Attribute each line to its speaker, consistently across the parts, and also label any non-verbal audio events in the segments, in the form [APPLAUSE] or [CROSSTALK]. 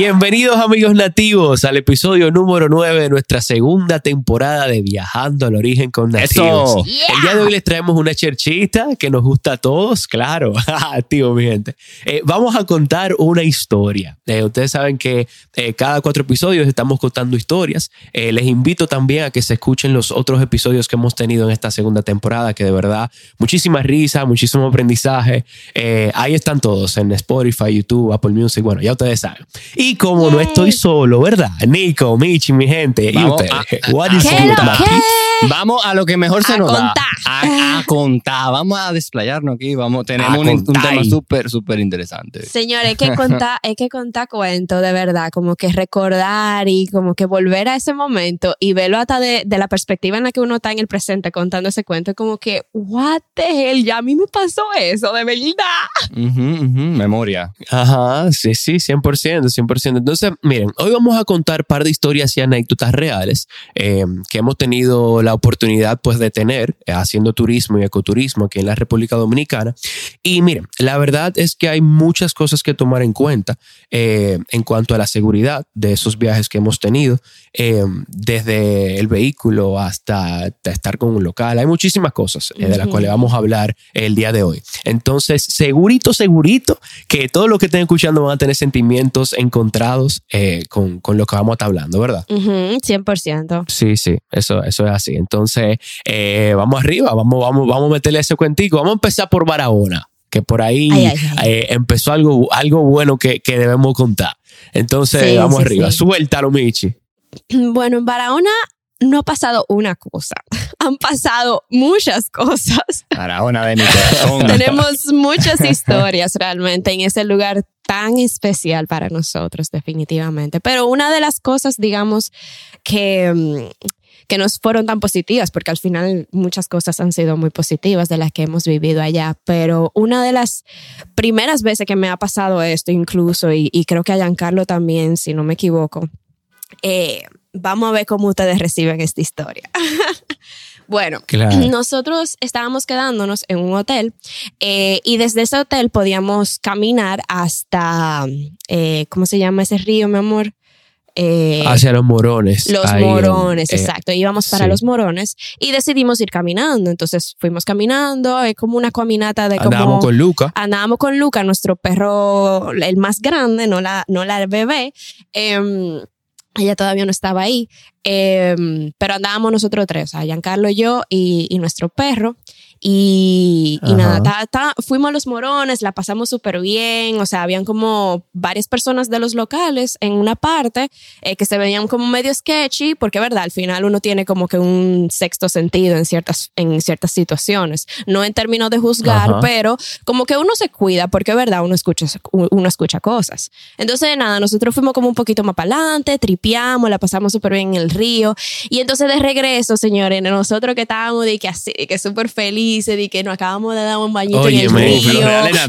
Speaker 1: Bienvenidos amigos nativos al episodio número 9 de nuestra segunda temporada de Viajando al Origen con Nativos.
Speaker 2: Eso.
Speaker 1: El día de hoy les traemos una cherchita que nos gusta a todos, claro, [LAUGHS] activo mi gente. Eh, vamos a contar una historia. Eh, ustedes saben que eh, cada cuatro episodios estamos contando historias. Eh, les invito también a que se escuchen los otros episodios que hemos tenido en esta segunda temporada, que de verdad muchísima risa, muchísimo aprendizaje. Eh, ahí están todos en Spotify, YouTube, Apple Music, bueno, ya ustedes saben. Y como no estoy solo, ¿verdad? Nico, Michi, mi gente,
Speaker 2: Vamos
Speaker 1: y ustedes.
Speaker 2: a-
Speaker 1: What
Speaker 2: a-
Speaker 1: is
Speaker 2: contar.
Speaker 1: Mati?
Speaker 2: Vamos a lo que mejor se
Speaker 3: A
Speaker 2: nos
Speaker 3: contar.
Speaker 2: da. A, a contar. Vamos a desplayarnos aquí. Vamos, tenemos un, un tema súper, súper interesante.
Speaker 3: Señores, hay que contar, hay [LAUGHS] que contar cuento de verdad, como que recordar y como que volver a ese momento y verlo hasta de, de la perspectiva en la que uno está en el presente contando ese cuento, como que, what the hell, ya a mí me pasó eso, de verdad.
Speaker 2: Ujú, ujú, Memoria.
Speaker 1: Ajá, sí, sí, 100%, 100%. Entonces, miren, hoy vamos a contar un par de historias y anécdotas reales eh, que hemos tenido la oportunidad pues de tener eh, haciendo turismo y ecoturismo aquí en la República Dominicana. Y miren, la verdad es que hay muchas cosas que tomar en cuenta eh, en cuanto a la seguridad de esos viajes que hemos tenido, eh, desde el vehículo hasta, hasta estar con un local. Hay muchísimas cosas eh, de las cuales vamos a hablar el día de hoy. Entonces, segurito, segurito que todos los que estén escuchando van a tener sentimientos encontrados eh, con, con lo que vamos a estar hablando, ¿verdad?
Speaker 3: Ujú, 100%.
Speaker 1: Sí, sí, eso, eso es así. Entonces, eh, vamos arriba, vamos, vamos, vamos a meterle ese cuentico. Vamos a empezar por Barahona, que por ahí
Speaker 3: Ay, ay, ay.
Speaker 1: eh, empezó algo, algo bueno que, que debemos contar. Entonces,
Speaker 3: Sí,
Speaker 1: vamos
Speaker 3: sí,
Speaker 1: arriba.
Speaker 3: sí.
Speaker 1: Suéltalo, Michi. [CLEARS THROAT]
Speaker 3: Bueno, en Barahona no ha pasado una cosa, [LAUGHS] han pasado muchas cosas. [LAUGHS]
Speaker 2: Barahona de mi corazón.
Speaker 3: Tenemos muchas historias realmente en ese lugar tan especial para nosotros, definitivamente. Pero una de las cosas, digamos, que, mm, que nos fueron tan positivas, porque al final muchas cosas han sido muy positivas de las que hemos vivido allá, pero una de las primeras veces que me ha pasado esto incluso, y, y creo que a Giancarlo también, si no me equivoco, eh, vamos a ver cómo ustedes reciben esta historia. [LAUGHS] bueno,
Speaker 1: Claro.
Speaker 3: nosotros estábamos quedándonos en un hotel eh, y desde ese hotel podíamos caminar hasta, eh, ¿cómo se llama ese río, mi amor? Eh,
Speaker 1: Hacia los morones.
Speaker 3: los
Speaker 1: en-
Speaker 3: morones,
Speaker 1: eh,
Speaker 3: exacto. Íbamos para
Speaker 1: sí.
Speaker 3: los morones y decidimos ir caminando. Entonces fuimos caminando, es como una caminata de como...
Speaker 1: Andábamos con Luca.
Speaker 3: Andábamos con Luca, nuestro perro, el más grande, no la, no la bebé. Em, ella todavía no estaba ahí, Em, pero andábamos nosotros tres, o sea, Giancarlo, yo y, y nuestro perro. Y, y nada, ta- ta- fuimos a los morones, la pasamos súper bien, o sea, habían como varias personas de los locales en una parte eh, que se veían como medio sketchy, porque verdad, al final uno tiene como que un sexto sentido en ciertas, en ciertas situaciones, no en términos de juzgar,
Speaker 1: Ajá.
Speaker 3: pero como que uno se cuida, porque verdad, uno escucha, uno escucha cosas. Entonces, nada, nosotros fuimos como un poquito más para adelante, tripeamos, la pasamos súper bien en el río, y entonces de regreso, señores, nosotros que estábamos de que así, que súper felices, de que nos acabamos de dar un bañito en
Speaker 1: Óyeme,
Speaker 3: el río,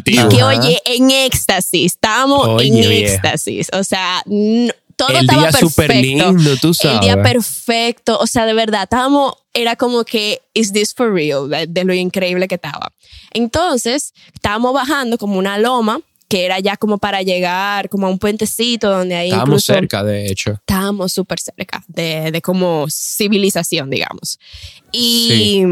Speaker 3: y que
Speaker 1: Ajá.
Speaker 3: oye, en éxtasis, estábamos
Speaker 1: Oye,
Speaker 3: en
Speaker 1: vieja.
Speaker 3: éxtasis, o sea, no- todo
Speaker 1: El
Speaker 3: estaba
Speaker 1: día
Speaker 3: perfecto.
Speaker 1: lindo, tú sabes.
Speaker 3: El día perfecto, o sea, de verdad, estábamos, era como que, is this for real? De, de lo increíble que estaba. Entonces, estábamos bajando como una loma, que era ya como para llegar como a un puentecito donde ahí
Speaker 1: Estábamos
Speaker 3: incluso
Speaker 1: cerca, de hecho.
Speaker 3: estábamos súper cerca de, de como civilización, digamos. Y,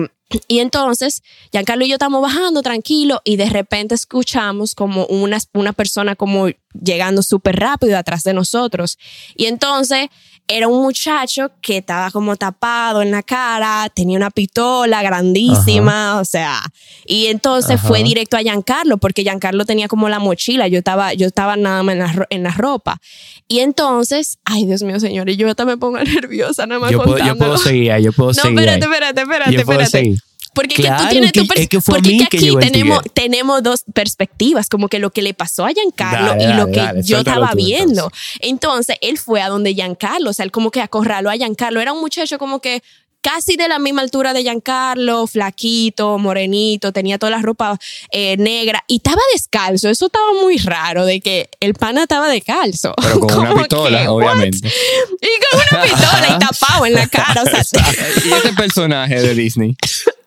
Speaker 3: y entonces, Giancarlo y yo estamos bajando tranquilo y de repente escuchamos como una, una persona como llegando súper rápido atrás de nosotros. Y entonces era un muchacho que estaba como tapado en la cara, tenía una pistola grandísima, o sea, y entonces
Speaker 1: Ajá.
Speaker 3: fue directo a Giancarlo porque Giancarlo tenía como la mochila, yo estaba, yo estaba nada más en la, en la ropa. Y entonces, ay Dios mío, señores, yo hasta me pongo [LAUGHS] nerviosa nada más
Speaker 1: Yo puedo, yo puedo seguir yo puedo
Speaker 3: No,
Speaker 1: seguir.
Speaker 3: espérate,
Speaker 1: ahí.
Speaker 3: espérate, espérate,
Speaker 1: puedo
Speaker 3: espérate. Porque es que
Speaker 1: Claro,
Speaker 3: tú tienes tu
Speaker 1: que-
Speaker 3: pers-
Speaker 1: es que
Speaker 3: porque que aquí tenemos, tenemos dos perspectivas, como que lo que le pasó a Giancarlo
Speaker 1: Dale,
Speaker 3: y lo
Speaker 1: dale,
Speaker 3: que
Speaker 1: dale,
Speaker 3: yo estaba
Speaker 1: tú,
Speaker 3: viendo. Entonces. él fue a donde Giancarlo, o sea, él como que acorraló a Giancarlo. Era un muchacho como que casi de la misma altura de Giancarlo, flaquito, morenito, tenía toda la ropa eh, negra y estaba descalzo. Eso estaba muy raro de que el pana estaba descalzo.
Speaker 2: Pero con [LAUGHS] una pistola,
Speaker 3: que,
Speaker 2: obviamente.
Speaker 3: what? Y con una pistola y tapado en la cara. O sea, [LAUGHS]
Speaker 2: y ese personaje de Disney. [LAUGHS]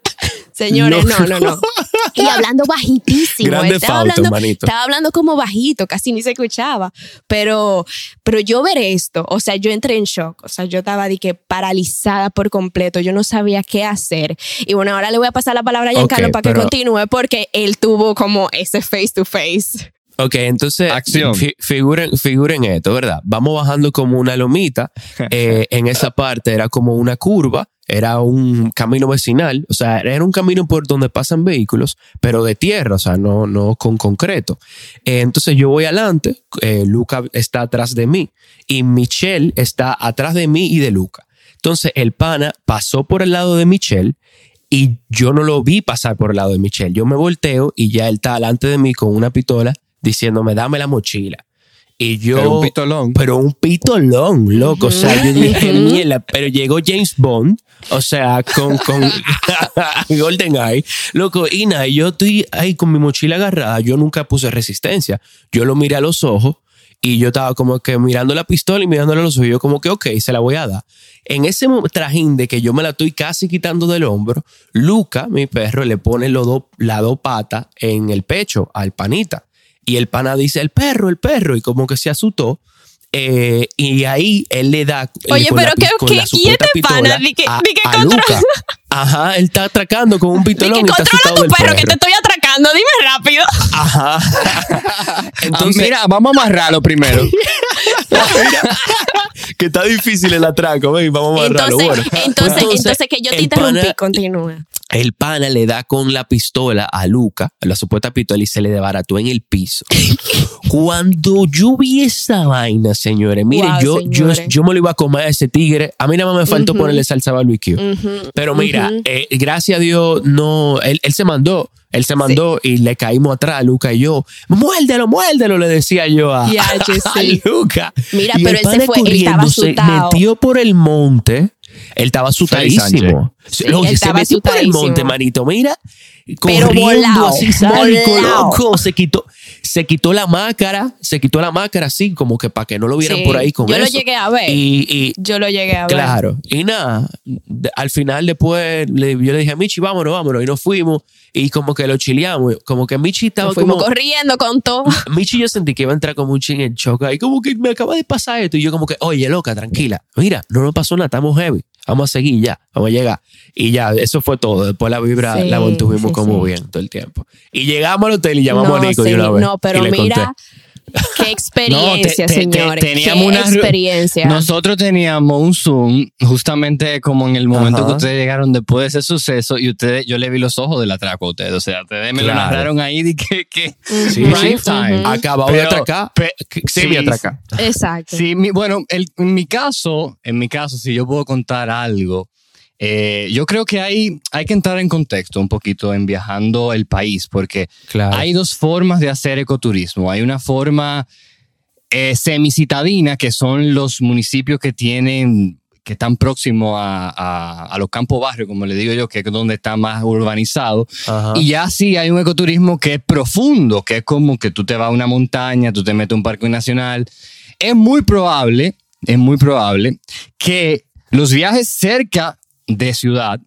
Speaker 3: Señores, no, no, no. y hablando bajitísimo.
Speaker 1: Grande
Speaker 3: estaba,
Speaker 1: Fausto,
Speaker 3: hablando,
Speaker 1: manito.
Speaker 3: estaba hablando como bajito, casi ni se escuchaba. Pero, pero yo ver esto, o sea, yo entré en shock. O sea, yo estaba de que paralizada por completo. Yo no sabía qué hacer. Y bueno, ahora le voy a pasar la palabra a Giancarlo
Speaker 1: Ok,
Speaker 3: para que
Speaker 1: pero-
Speaker 3: continúe porque él tuvo como ese face to face.
Speaker 1: Ok, entonces
Speaker 2: Acción.
Speaker 1: fi- figuren, figuren esto, ¿verdad? Vamos bajando como una lomita. [LAUGHS] eh, en esa parte era como una curva, era un camino vecinal, o sea, era un camino por donde pasan vehículos, pero de tierra, o sea, no, no con concreto. Eh, entonces yo voy adelante, eh, Luca está atrás de mí y Michelle está atrás de mí y de Luca. Entonces el pana pasó por el lado de Michelle y yo no lo vi pasar por el lado de Michelle. Yo me volteo y ya él está delante de mí con una pistola diciéndome, dame la mochila. Y yo...
Speaker 2: Pero un pitolón.
Speaker 1: Pero un pitolón, loco. O sea, yo dije, mierda, pero llegó James Bond, o sea, con, con [LAUGHS] [LAUGHS] Golden Eye, loco, y nada, yo estoy ahí con mi mochila agarrada, yo nunca puse resistencia. Yo lo miré a los ojos y yo estaba como que mirando la pistola y mirándole a los ojos, y yo como que, ok, se la voy a dar. En ese trajín de que yo me la estoy casi quitando del hombro, Luca, mi perro, le pone los dos- las dos patas en el pecho al panita. Y el pana dice, el perro, el perro, y como que se asustó. Eh, y ahí él le da.
Speaker 3: Oye,
Speaker 1: con la
Speaker 3: pero
Speaker 1: pi-
Speaker 3: ¿qué-
Speaker 1: con
Speaker 3: qué-
Speaker 1: la
Speaker 3: este pana? Di que-
Speaker 1: a,
Speaker 3: di que
Speaker 1: a
Speaker 3: controla-
Speaker 1: Luca. Ajá, él está atracando con un [LAUGHS] pitolón y está
Speaker 3: controla tu perro,
Speaker 1: perro.
Speaker 3: que te estoy atracando, dime rápido.
Speaker 1: Ajá.
Speaker 2: Entonces, [LAUGHS]
Speaker 1: Entonces,
Speaker 2: mira, vamos a amarrarlo primero. [LAUGHS]
Speaker 1: que está difícil el atraco, ven, vamos a amarrarlo.
Speaker 3: Entonces,
Speaker 1: Bueno,
Speaker 3: entonces, entonces, que yo te interrumpí,
Speaker 1: pana-
Speaker 3: continúa.
Speaker 1: El pana le da con la pistola a Luca, la supuesta pistola, y se le desbarató en el piso. [LAUGHS] Cuando yo vi esa vaina, señores, mire,
Speaker 3: Wow,
Speaker 1: yo, yo,
Speaker 3: señores.
Speaker 1: yo me lo iba a comer a ese tigre. A mí nada más me faltó ponerle salsa barbecue.
Speaker 3: Ujú,
Speaker 1: Pero mira, eh, gracias a Dios, no, él, él se mandó. Él se mandó y le caímos atrás, Luca y yo. Muérdelo, muérdelo, le decía yo a,
Speaker 3: che, [LAUGHS]
Speaker 1: a
Speaker 3: sí.
Speaker 1: Luca.
Speaker 3: Mira,
Speaker 1: Y
Speaker 3: pero él se fue, él estaba
Speaker 1: se metió por el monte. Él estaba asustadísimo.
Speaker 3: Sí,
Speaker 1: Oye,
Speaker 3: él
Speaker 1: se
Speaker 3: estaba
Speaker 1: metió por el monte, manito. Mira,
Speaker 3: Pero
Speaker 1: corriendo
Speaker 3: volado,
Speaker 1: así, sádico,
Speaker 3: volado.
Speaker 1: loco. Se quitó, se quitó la máscara, se quitó la máscara así, como que para que no lo vieran
Speaker 3: Sí,
Speaker 1: por ahí con
Speaker 3: yo lo
Speaker 1: eso.
Speaker 3: llegué a ver.
Speaker 1: Y, y
Speaker 3: Yo lo llegué a ver.
Speaker 1: Claro, y nada, al final después le- yo le dije a Michi, vámonos, vámonos, y nos fuimos, y como que lo chileamos, como que Michi estaba
Speaker 3: Nos
Speaker 1: como,
Speaker 3: corriendo con todo. [LAUGHS]
Speaker 1: Michi yo sentí que iba a entrar como un ching en choque, y como que me acaba de pasar esto, y yo como que, oye, loca, tranquila, mira, no nos pasó nada, estamos heavy, vamos a seguir ya, vamos a llegar, y ya, eso fue todo, después la vibra
Speaker 3: Sí,
Speaker 1: la mantuvimos
Speaker 3: sí,
Speaker 1: como
Speaker 3: sí.
Speaker 1: bien todo el tiempo, y llegamos al hotel y llamamos
Speaker 3: no,
Speaker 1: a Nico de una vez,
Speaker 3: no, pero
Speaker 1: y le
Speaker 3: mira,
Speaker 1: conté.
Speaker 3: Qué [LAUGHS] experiencia,
Speaker 2: te- te-
Speaker 3: señores.
Speaker 2: teníamos
Speaker 3: qué
Speaker 2: una
Speaker 3: experiencia.
Speaker 2: Nosotros teníamos un Zoom justamente como en el momento
Speaker 1: Ajá.
Speaker 2: que ustedes llegaron después de ese suceso y ustedes, yo le vi los ojos del atraco a ustedes. O sea, ustedes me lo
Speaker 1: Claro.
Speaker 2: narraron ahí de que, que
Speaker 1: Sí,
Speaker 2: prime
Speaker 1: sí.
Speaker 2: time.
Speaker 1: Acabado de atracar,
Speaker 2: pe-
Speaker 1: semi atracar.
Speaker 3: Exacto.
Speaker 2: Sí, mi- bueno, el- en mi caso, en mi caso, si yo puedo contar algo, eh, yo creo que hay, hay que entrar en contexto un poquito en viajando el país, porque
Speaker 1: Claro.
Speaker 2: hay dos formas de hacer ecoturismo. Hay una forma eh, semicitadina, que son los municipios que tienen que están próximos a, a- a los campos barrios, como le digo yo, que es donde está más urbanizado.
Speaker 1: Ajá.
Speaker 2: Y ya sí hay un ecoturismo que es profundo, que es como que tú te vas a una montaña, tú te metes a un parque nacional. Es muy probable, es muy probable que los viajes cerca de ciudad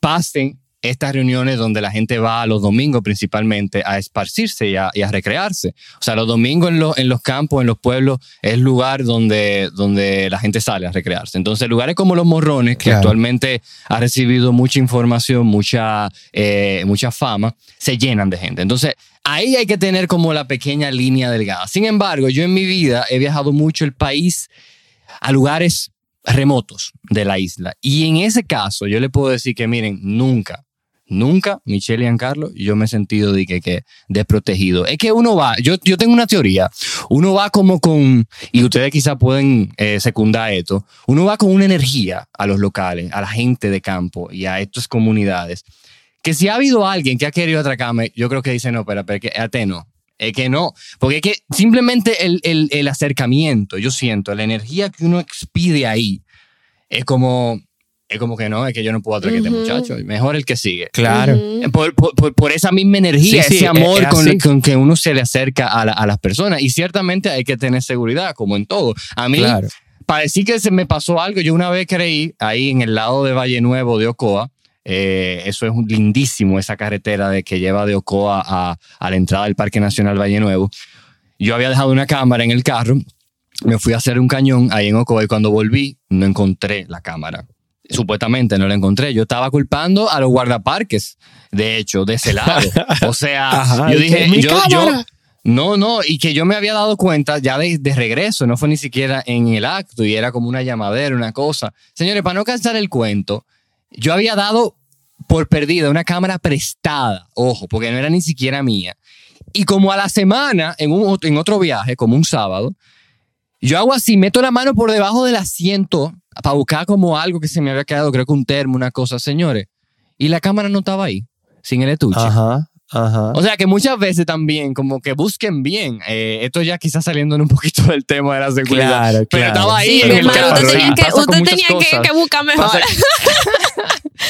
Speaker 2: pasen estas reuniones donde la gente va los domingos principalmente a esparcirse y a, y a recrearse. O sea, los domingos en, los- en los campos, en los pueblos, es lugar donde, donde la gente sale a recrearse. Entonces, lugares como Los Morrones, que
Speaker 1: Claro.
Speaker 2: actualmente ha recibido mucha información, mucha, eh, mucha fama, se llenan de gente. Entonces, ahí hay que tener como la pequeña línea delgada. Sin embargo, yo en mi vida he viajado mucho el país a lugares remotos de la isla. Y en ese caso, yo le puedo decir que, miren, nunca, nunca, Michelle y Giancarlo, yo me he sentido de que, que desprotegido. Es que uno va, yo, yo tengo una teoría, uno va como con, y ustedes quizás pueden eh, secundar esto, uno va con una energía a los locales, a la gente de campo y a estas comunidades, que si ha habido alguien que ha querido atracarme, yo creo que dice, no, espera, espera, que a te no. Es que no, porque es que simplemente el, el, el acercamiento, yo siento, la energía que uno expide ahí, es como, es como que no, es que yo no puedo atracar a este muchacho, mejor el que sigue.
Speaker 1: Claro.
Speaker 2: Por, por- por- por esa misma energía,
Speaker 1: Sí, sí,
Speaker 2: ese amor
Speaker 1: es
Speaker 2: con, con que uno se le acerca a, la- a las personas. Y ciertamente hay que tener seguridad, como en todo. A mí,
Speaker 1: Claro.
Speaker 2: para decir que se me pasó algo, yo una vez creí, ahí en el lado de Valle Nuevo de Ocoa, Eh, eso es un- lindísimo, esa carretera de que lleva de Ocoa a, a la entrada del Parque Nacional Valle Nuevo. Yo había dejado una cámara en el carro, me fui a hacer un cañón ahí en Ocoa y cuando volví no encontré la cámara. Supuestamente no la encontré. Yo estaba culpando a los guardaparques, de hecho, de ese lado. O sea, [LAUGHS]
Speaker 1: Ajá,
Speaker 2: yo dije,
Speaker 1: que, "Mi
Speaker 2: yo, yo-
Speaker 1: cámara".
Speaker 2: no, no, y que yo me había dado cuenta ya de, de regreso, no fue ni siquiera en el acto y era como una llamadera, una cosa. Señores, para no cansar el cuento, yo había dado por perdida una cámara prestada, ojo, porque no era ni siquiera mía. Y como a la semana, en, un, en otro viaje, como un sábado, yo hago así, meto la mano por debajo del asiento para buscar como algo que se me había quedado, creo que un termo, una cosa, señores. Y la cámara no estaba ahí, sin el estuche.
Speaker 1: Ajá, ajá.
Speaker 2: O sea que muchas veces también, como que busquen bien. Eh, esto ya quizás saliendo un poquito del tema de la seguridad.
Speaker 1: Claro,
Speaker 2: Pero
Speaker 1: claro.
Speaker 2: estaba ahí
Speaker 3: Sí,
Speaker 2: en
Speaker 3: mi
Speaker 2: el
Speaker 3: usted tenía que, usted tenía que, que buscar mejor. [LAUGHS]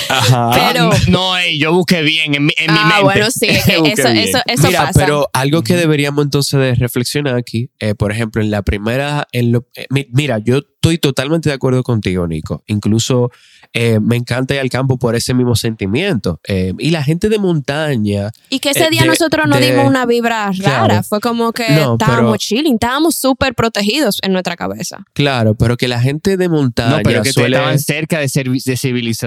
Speaker 1: Ajá.
Speaker 3: Pero-
Speaker 2: Ah, no, yo busqué bien en mi, en mi
Speaker 3: ah,
Speaker 2: mente.
Speaker 3: bueno, sí, [LAUGHS] eso, eso, eso
Speaker 1: Mira,
Speaker 3: pasa.
Speaker 1: pero algo que deberíamos entonces de reflexionar aquí, eh, por ejemplo, en la primera, en lo- eh, mi- mira, yo estoy totalmente de acuerdo contigo, Nico. Incluso eh, me encanta ir al campo por ese mismo sentimiento. Eh, y la gente de montaña,
Speaker 3: Y que ese
Speaker 1: eh,
Speaker 3: día
Speaker 1: de-
Speaker 3: nosotros no
Speaker 1: de-
Speaker 3: dimos una vibra rara.
Speaker 1: Claro.
Speaker 3: Fue como que
Speaker 1: No,
Speaker 3: estábamos
Speaker 1: pero-
Speaker 3: chilling, estábamos súper protegidos en nuestra cabeza.
Speaker 1: claro, pero que la gente de montaña
Speaker 2: No, pero que
Speaker 1: suele,
Speaker 2: estaban cerca de, servi- de civilización.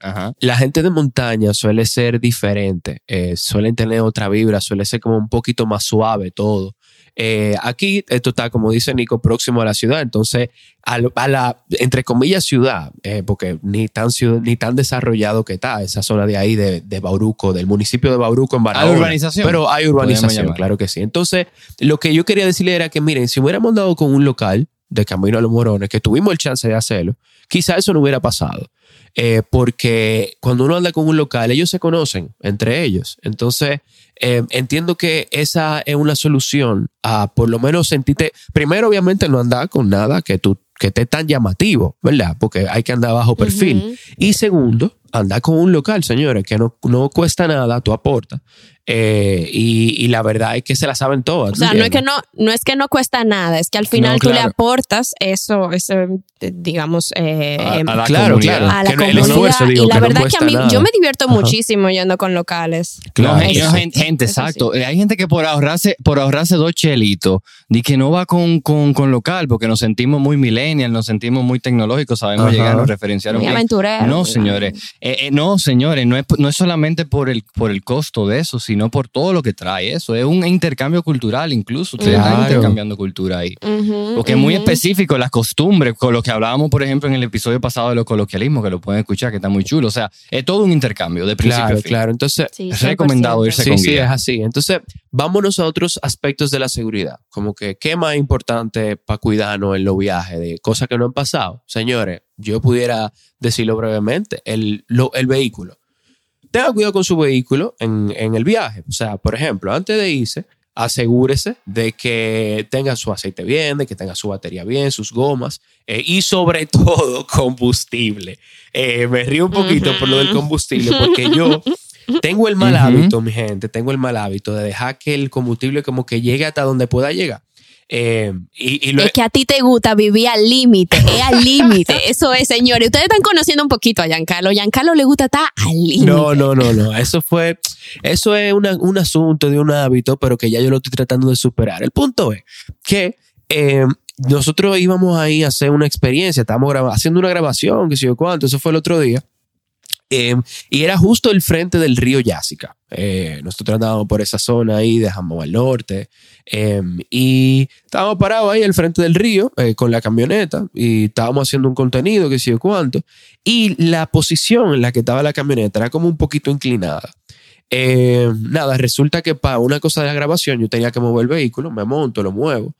Speaker 2: Ajá.
Speaker 1: la gente de montaña suele ser diferente, eh, suelen tener otra vibra, suele ser como un poquito más suave todo. Eh, aquí esto está, como dice Nico, próximo a la ciudad, entonces a, la, entre comillas, ciudad, eh, porque ni tan, ciudad, ni tan desarrollado que está esa zona de ahí de, de Bauruco, del municipio de Bauruco en Barahona.
Speaker 2: urbanización.
Speaker 1: Pero hay urbanización, claro que sí. Entonces, lo que yo quería decirle era que, miren, si hubiéramos andado con un local de Camino a los Morones, que tuvimos el chance de hacerlo, quizá eso no hubiera pasado. Eh, porque cuando uno anda con un local, ellos se conocen entre ellos. Entonces, eh, entiendo que esa es una solución a por lo menos sentirte. Primero, obviamente, no andar con nada que tú que esté tan llamativo, ¿verdad? Porque hay que andar bajo perfil. Y segundo, andar con un local, señores, que no, no cuesta nada, tú aportas. Eh, y, y la verdad es que se la saben todas.
Speaker 3: O sea, no es que no, no es que no cuesta nada, es que al final
Speaker 1: No,
Speaker 3: tú le aportas eso, eso eh, digamos, eh,
Speaker 2: A- a la
Speaker 1: claro, claro.
Speaker 3: a la
Speaker 1: que no- el
Speaker 3: comunidad.
Speaker 1: esfuerzo, digo,
Speaker 3: y la
Speaker 1: que no
Speaker 3: verdad que a mí,
Speaker 1: nada.
Speaker 3: yo me divierto
Speaker 1: Ajá.
Speaker 3: muchísimo yendo con locales.
Speaker 1: Claro,
Speaker 2: gente,
Speaker 1: eso
Speaker 2: no,
Speaker 1: sí.
Speaker 2: gente, gente,
Speaker 3: Eso sí.
Speaker 2: exacto. Eh, Hay gente que por ahorrarse, por ahorrarse dos chelitos, di que no va con, con, con local, porque nos sentimos muy millennial, nos sentimos muy tecnológicos, sabemos
Speaker 1: Ajá.
Speaker 2: llegar, nos referenciaron
Speaker 3: Muy
Speaker 2: bien.
Speaker 3: aventurero.
Speaker 2: No, señores. Eh, eh, no, señores, no es, no es solamente por el, por el costo de eso, sino por todo lo que trae eso. Es un intercambio cultural incluso. Ustedes están
Speaker 1: Claro.
Speaker 2: intercambiando cultura ahí. Porque es muy específico las costumbres, con lo que hablábamos, por ejemplo, en el episodio pasado de los coloquialismos, que lo pueden escuchar, que está muy chulo. O sea, es todo un intercambio de principio a
Speaker 1: Claro,
Speaker 2: fin.
Speaker 1: claro. Entonces,
Speaker 3: Sí,
Speaker 2: Es recomendado
Speaker 3: 100%.
Speaker 2: irse
Speaker 1: sí,
Speaker 2: con
Speaker 1: sí,
Speaker 2: guía.
Speaker 1: es así. Entonces, vámonos a otros aspectos de la seguridad. Como que, ¿qué más importante para cuidarnos en los viajes? De cosas que no han pasado. Señores, yo pudiera decirlo brevemente. El, lo- el vehículo. Tenga cuidado con su vehículo en, en el viaje. O sea, por ejemplo, antes de irse, asegúrese de que tenga su aceite bien, de que tenga su batería bien, sus gomas eh, y sobre [LAUGHS] todo combustible. Eh, me río un poquito por lo del combustible porque yo [LAUGHS] tengo el mal hábito, mi gente, tengo el mal hábito de dejar que el combustible como que llegue hasta donde pueda llegar. Eh, y, y lo-
Speaker 3: Es que a ti te gusta vivir al límite, es al límite. [LAUGHS] Eso es, señores. Ustedes están conociendo un poquito a Giancarlo. Giancarlo le gusta estar al límite.
Speaker 1: No, no, no, no. Eso fue, eso es una- un asunto de un hábito, pero que ya yo lo estoy tratando de superar. El punto es que eh, nosotros íbamos ahí a hacer una experiencia, estábamos haciendo una grabación, que sé yo cuánto, eso fue el otro día. Eh, y era justo el frente del río Yásica. Eh, nosotros andábamos por esa zona ahí, dejamos al norte. eh, y estábamos parados ahí al frente del río eh, con la camioneta y estábamos haciendo un contenido, que sé yo cuánto. Y la posición en la que estaba la camioneta era como un poquito inclinada. Nada, resulta que para una cosa de la grabación yo tenía que mover el vehículo, me monto, lo muevo.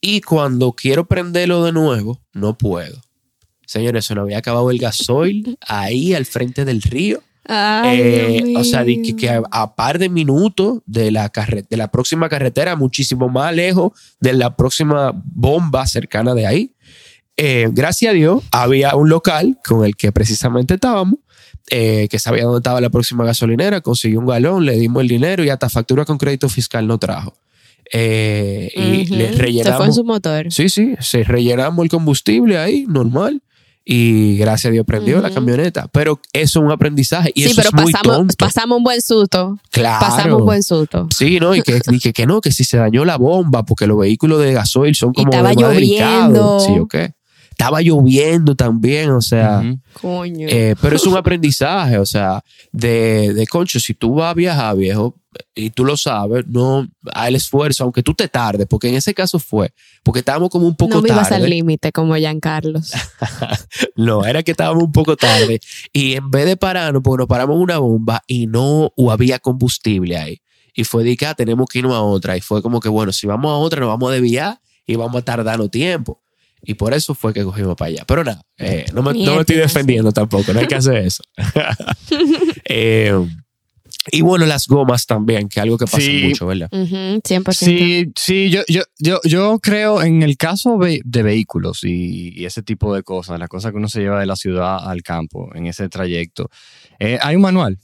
Speaker 1: Y cuando quiero prenderlo de nuevo, no puedo. Señores, se nos había acabado el gasoil ahí al frente del río.
Speaker 3: Ay,
Speaker 1: Eh, o sea, que, que a, a par de minutos de la, carre- de la próxima carretera, muchísimo más lejos de la próxima bomba cercana de ahí. Eh, gracias a Dios, había un local con el que precisamente estábamos, eh, que sabía dónde estaba la próxima gasolinera, consiguió un galón, le dimos el dinero y hasta factura con crédito fiscal no trajo. Eh, y le
Speaker 3: Se fue en
Speaker 1: rellenamos.
Speaker 3: su motor.
Speaker 1: Sí, sí, se rellenamos el combustible ahí, normal. Y gracias a Dios prendió la camioneta. Pero eso es un aprendizaje y
Speaker 3: sí,
Speaker 1: eso
Speaker 3: pero
Speaker 1: es muy
Speaker 3: pasamos,
Speaker 1: tonto.
Speaker 3: pasamos un buen susto.
Speaker 1: Claro.
Speaker 3: Pasamos un buen susto.
Speaker 1: Sí, ¿no? Y que, [LAUGHS] y que, que no, que si se dañó la bomba, porque los vehículos de gasoil son
Speaker 3: Y
Speaker 1: como
Speaker 3: estaba
Speaker 1: más delicados.
Speaker 3: lloviendo.
Speaker 1: Sí, ok. Estaba lloviendo también, o sea.
Speaker 3: Coño.
Speaker 1: eh, pero es un [LAUGHS] aprendizaje, o sea, de, de concho, si tú vas a viajar, viejo, y tú lo sabes, no hay el esfuerzo, aunque tú te tardes, porque en ese caso fue, porque estábamos como un poco
Speaker 3: no vivas al
Speaker 1: tarde.
Speaker 3: límite como Giancarlos. [LAUGHS]
Speaker 1: No, era que estábamos un poco tarde y en vez de pararnos, porque nos paramos en una bomba y no había combustible ahí. Y fue de que ah, tenemos que irnos a otra. Y fue como que, bueno, si vamos a otra, nos vamos a desviar y vamos a tardarnos tiempo. Y por eso fue que cogimos para allá. Pero nada, eh, no, me, no me estoy defendiendo tampoco, no hay que hacer eso. [LAUGHS] Eh, y bueno, las gomas también, que es algo que pasa
Speaker 2: Sí.
Speaker 1: mucho, ¿verdad?
Speaker 3: Ujú, 100%.
Speaker 2: Sí, sí, yo, yo, yo, yo creo en el caso de vehículos y, y ese tipo de cosas, las cosas que uno se lleva de la ciudad al campo en ese trayecto, eh, hay un manual.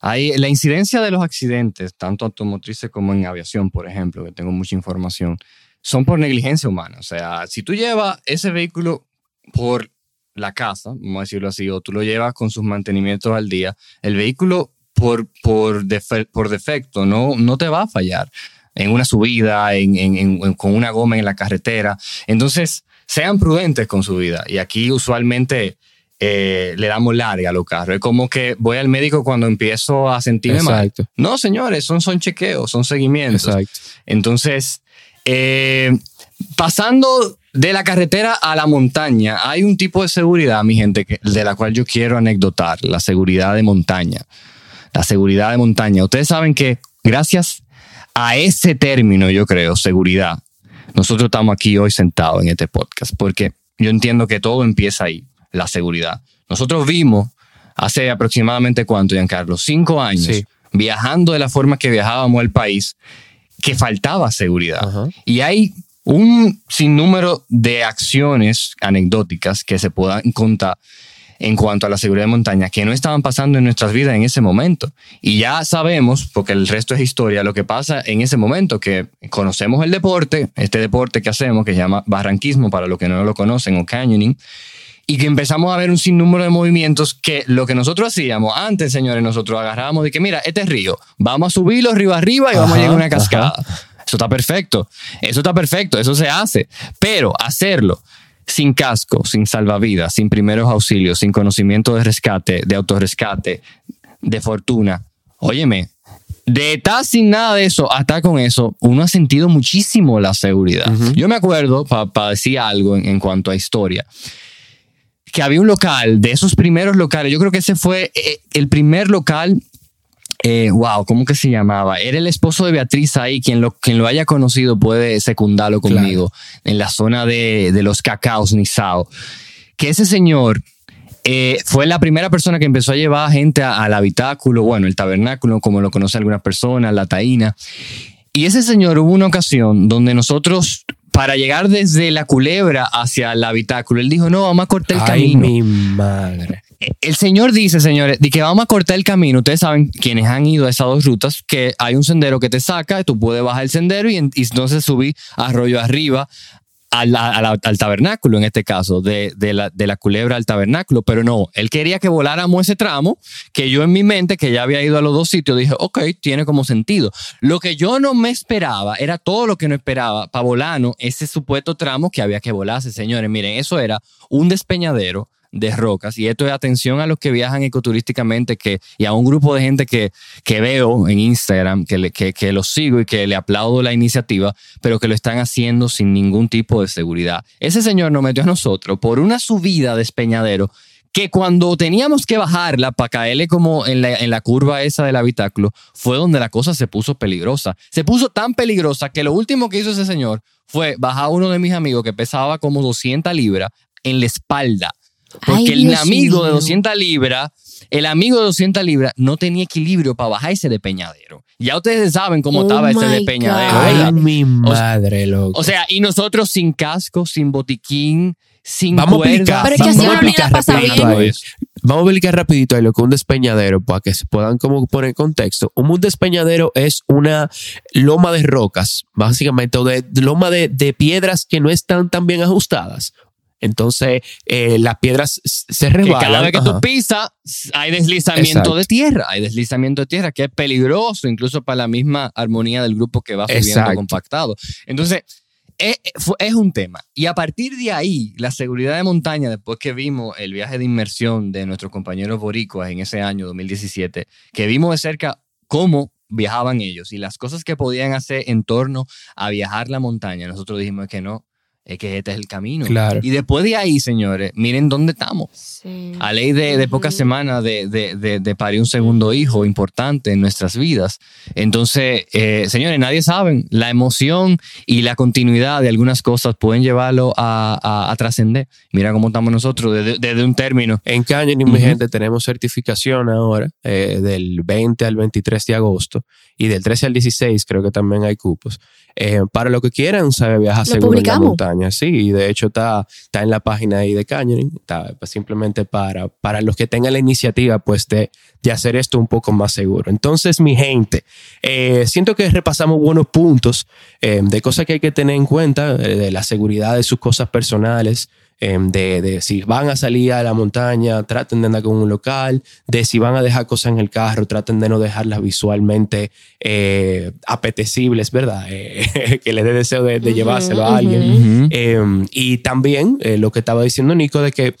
Speaker 2: Hay la incidencia de los accidentes, tanto automotrices como en aviación, por ejemplo, que tengo mucha información, son por negligencia humana. O sea, si tú llevas ese vehículo por la casa, vamos a decirlo así, o tú lo llevas con sus mantenimientos al día, el vehículo por, por, defe- por defecto no, no te va a fallar en una subida, en, en- en- con una goma en la carretera. Entonces, sean prudentes con su vida. Y aquí usualmente eh, le damos larga a los carros. Es como que voy al médico cuando empiezo a sentirme mal.
Speaker 1: Exacto,
Speaker 2: No, señores, son, son chequeos, son seguimientos.
Speaker 1: exacto.
Speaker 2: Entonces, eh, pasando de la carretera a la montaña, hay un tipo de seguridad, mi gente, que- de la cual yo quiero anecdotar, la seguridad de montaña. La seguridad de montaña. Ustedes saben que gracias a ese término, yo creo, seguridad, nosotros estamos aquí hoy sentados en este podcast, porque yo entiendo que todo empieza ahí, la seguridad. Nosotros vimos hace aproximadamente cuánto, Giancarlo, cinco años,
Speaker 1: Sí.
Speaker 2: viajando de la forma que viajábamos al país, que faltaba seguridad. Y hay un sinnúmero de acciones anecdóticas que se puedan contar en cuanto a la seguridad de montaña que no estaban pasando en nuestras vidas en ese momento. Y ya sabemos, porque el resto es historia, lo que pasa en ese momento, que conocemos el deporte, este deporte que hacemos, que se llama barranquismo, para los que no lo conocen, o canyoning, y que empezamos a ver un sinnúmero de movimientos que lo que nosotros hacíamos antes, señores, nosotros agarrábamos de que, mira, este es río, vamos a subirlo río arriba y vamos a
Speaker 1: Ajá,
Speaker 2: llegar a una
Speaker 1: ajá.
Speaker 2: cascada. Eso está perfecto, eso está perfecto, eso se hace, pero hacerlo sin casco, sin salvavidas, sin primeros auxilios, sin conocimiento de rescate, de autorrescate, de fortuna, óyeme, de estar sin nada de eso hasta con eso, uno ha sentido muchísimo la seguridad.
Speaker 1: Ujú.
Speaker 2: Yo me acuerdo, para decir algo en, en cuanto a historia, que había un local, de esos primeros locales, yo creo que ese fue eh, el primer local, eh, wow, ¿cómo que se llamaba? Era el esposo de Beatriz ahí, quien lo, quien lo haya conocido puede secundarlo conmigo, en la zona de, de los cacaos Nizao, que ese señor eh, fue la primera persona que empezó a llevar gente a- al habitáculo, bueno, el tabernáculo, como lo conoce algunas personas, la taína. Y ese señor hubo una ocasión donde nosotros, para llegar desde la culebra hacia el habitáculo, él dijo, no, vamos a cortar el
Speaker 1: Ay,
Speaker 2: camino.
Speaker 1: mi madre.
Speaker 2: El señor dice, señores, de que vamos a cortar el camino. Ustedes saben, quienes han ido a esas dos rutas, que hay un sendero que te saca, tú puedes bajar el sendero y, y entonces subir arroyo arriba al, al- al tabernáculo, en este caso, de, de la, de la culebra al tabernáculo. Pero no, él quería que voláramos ese tramo, que yo en mi mente, que ya había ido a los dos sitios, dije, ok, tiene como sentido. Lo que yo no me esperaba era todo lo que no esperaba para volarnos ese supuesto tramo que había que volarse, señores. Miren, eso era un despeñadero de rocas y esto es atención a los que viajan ecoturísticamente que, y a un grupo de gente que, que veo en Instagram, que, le- que, que sigo y que le aplaudo la iniciativa, pero que lo están haciendo sin ningún tipo de seguridad. Ese señor nos metió a nosotros por una subida de Espeñadero que cuando teníamos que bajarla para caerle como en la, en la curva esa del habitáculo, fue donde la cosa se puso peligrosa. Se puso tan peligrosa que lo último que hizo ese señor fue bajar a uno de mis amigos que pesaba como 200 libras en la espalda. Porque
Speaker 3: Ay,
Speaker 2: el amigo de
Speaker 3: mío.
Speaker 2: 200 libras, el amigo de 200 libras no tenía equilibrio para bajar ese despeñadero. Ya ustedes saben cómo
Speaker 3: Oh
Speaker 2: estaba ese despeñadero.
Speaker 3: God.
Speaker 1: Ay, mi madre, loco.
Speaker 2: O sea, y nosotros sin casco, sin botiquín, sin
Speaker 1: Vamos a
Speaker 2: cuerda.
Speaker 1: explicar,
Speaker 3: Pero es que
Speaker 1: vamos
Speaker 3: así
Speaker 1: a
Speaker 3: uno ni la
Speaker 1: explicar
Speaker 3: pasa
Speaker 1: rapidito
Speaker 3: bien.
Speaker 1: ahí. Vamos a explicar rapidito ahí lo que es un despeñadero para que se puedan como poner en contexto. Un despeñadero es una loma de rocas, básicamente, o de de loma de, de piedras que no están tan bien ajustadas. Entonces, eh, las piedras se
Speaker 2: Que
Speaker 1: resbalan.
Speaker 2: cada vez que
Speaker 1: Ajá.
Speaker 2: tú pisas, hay deslizamiento
Speaker 1: Exacto.
Speaker 2: de tierra. Hay deslizamiento de tierra que es peligroso, incluso para la misma armonía del grupo que va subiendo
Speaker 1: Exacto.
Speaker 2: compactado. Entonces, es, fue- es un tema. Y a partir de ahí, la seguridad de montaña, después que vimos el viaje de inmersión de nuestros compañeros boricuas en ese año 2017, que vimos de cerca cómo viajaban ellos y las cosas que podían hacer en torno a viajar la montaña, nosotros dijimos que no, es que este es el camino.
Speaker 1: Claro.
Speaker 2: Y después de ahí, señores, miren dónde estamos.
Speaker 3: Sí.
Speaker 2: A ley de, de pocas semanas de, de, de, de parir un segundo hijo importante en nuestras vidas. Entonces, eh, señores, nadie sabe. La emoción y la continuidad de algunas cosas pueden llevarlo a, a- a trascender. Mira cómo estamos nosotros desde, desde un término.
Speaker 1: En Canyon, mi gente, tenemos certificación ahora eh, del 20 al 23 de agosto y del 13 al 16 creo que también hay cupos. Eh, para lo que quieran, sabe viajar
Speaker 3: Lo
Speaker 1: seguro en la. Sí, y de hecho está, está en la página ahí de Canyon. Está pues, simplemente para, para los que tengan la iniciativa pues de, de hacer esto un poco más seguro. Entonces, mi gente, eh, siento que repasamos buenos puntos eh, de cosas que hay que tener en cuenta, eh, de la seguridad de sus cosas personales, eh, de, de si van a salir a la montaña, traten de andar con un local, de si van a dejar cosas en el carro, traten de no dejarlas visualmente eh, apetecibles, ¿verdad? Eh, [LAUGHS] que les dé deseo de, de llevárselo a alguien. Eh, y también eh, lo que estaba diciendo Nico de que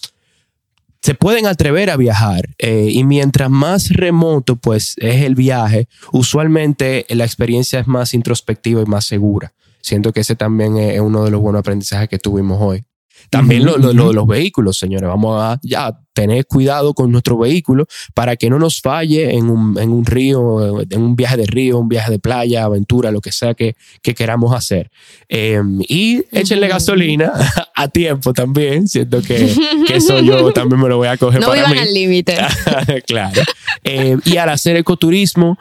Speaker 1: se pueden atrever a viajar eh, y mientras más remoto pues es el viaje, usualmente la experiencia es más introspectiva y más segura. Siento que ese también es uno de los buenos aprendizajes que tuvimos hoy. También lo, lo- lo los vehículos, señores. Vamos a ya tener cuidado con nuestro vehículo para que no nos falle en un, en un río, en un viaje de río, un viaje de playa, aventura, lo que sea que, que queramos hacer. Eh, y échenle gasolina [LAUGHS] a tiempo también. Siento que, que eso yo [LAUGHS] también me lo voy a coger
Speaker 3: No
Speaker 1: para mí.
Speaker 3: al límite. [LAUGHS]
Speaker 1: claro. Eh, y al hacer ecoturismo,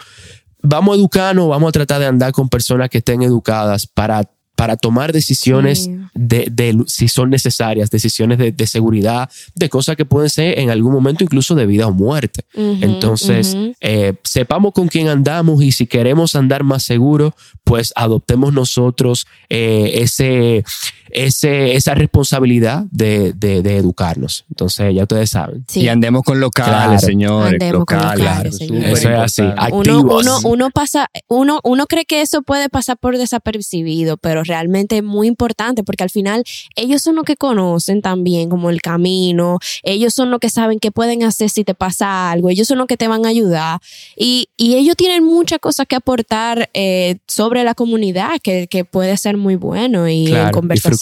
Speaker 1: vamos a educarnos, vamos a tratar de andar con personas que estén educadas para, para tomar decisiones
Speaker 3: Sí.
Speaker 1: de, de- si son necesarias, decisiones de, de seguridad, de cosas que pueden ser en algún momento incluso de vida o muerte. Entonces, eh, sepamos con quién andamos y si queremos andar más seguro, pues adoptemos nosotros eh, ese, ese, esa responsabilidad de, de- de educarnos. Entonces, ya ustedes saben.
Speaker 3: Sí.
Speaker 2: Y andemos con locales,
Speaker 1: Claro.
Speaker 2: señores.
Speaker 3: Andemos con
Speaker 2: locales.
Speaker 1: Eso es así.
Speaker 3: uno,
Speaker 1: activos.
Speaker 3: uno, uno pasa, uno, uno cree que eso puede pasar por desapercibido, pero realmente es muy importante porque al final ellos son los que conocen también como el camino, ellos son los que saben qué pueden hacer si te pasa algo, ellos son los que te van a ayudar y, y ellos tienen muchas cosas que aportar eh, sobre la comunidad que, que puede ser muy bueno y
Speaker 1: Claro,
Speaker 3: en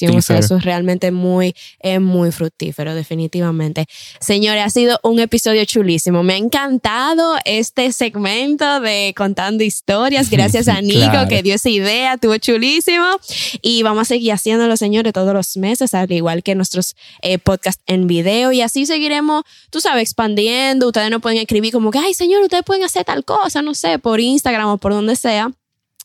Speaker 1: y
Speaker 3: conversación o sea,
Speaker 1: fructífero.
Speaker 3: eso es realmente muy, es muy fructífero definitivamente. Señores, ha sido un episodio chulísimo. Me ha encantado este segmento de contando historias. [LAUGHS] Gracias a Nico
Speaker 1: Claro.
Speaker 3: que dio esa idea, estuvo chulísimo. Y vamos a seguir haciéndolo, señores, todos los meses, al igual que nuestros eh, podcasts en video. Y así seguiremos, tú sabes, expandiendo. Ustedes no pueden escribir como que, ay, señor, ustedes pueden hacer tal cosa, no sé, por Instagram o por donde sea.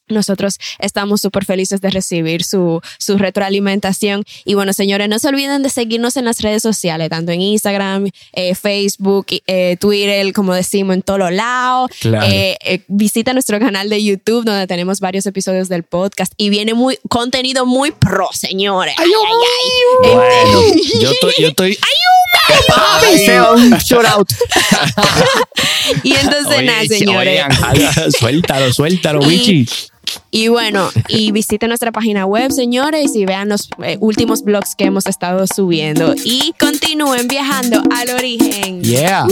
Speaker 3: Nosotros estamos súper felices de recibir su, su retroalimentación. Y bueno, señores, no se olviden de seguirnos en las redes sociales, tanto en Instagram, eh, Facebook, eh, Twitter, como decimos, en todos lados.
Speaker 1: Claro.
Speaker 3: Eh, eh, visita nuestro canal de YouTube, donde tenemos varios episodios del podcast y viene muy contenido muy pro, señores. Ay, ay, ay.
Speaker 2: Bueno, yo estoy, yo estoy. [LAUGHS]
Speaker 1: un shout out. [LAUGHS]
Speaker 3: Y entonces,
Speaker 2: Oye,
Speaker 3: nada, señores.
Speaker 2: oigan, [LAUGHS]
Speaker 1: suéltalo, suéltalo, bichi.
Speaker 3: Y bueno, y [LAUGHS] visiten nuestra página web, señores, y vean los eh, últimos blogs que hemos estado subiendo. Y continúen viajando al origen.
Speaker 1: Yeah.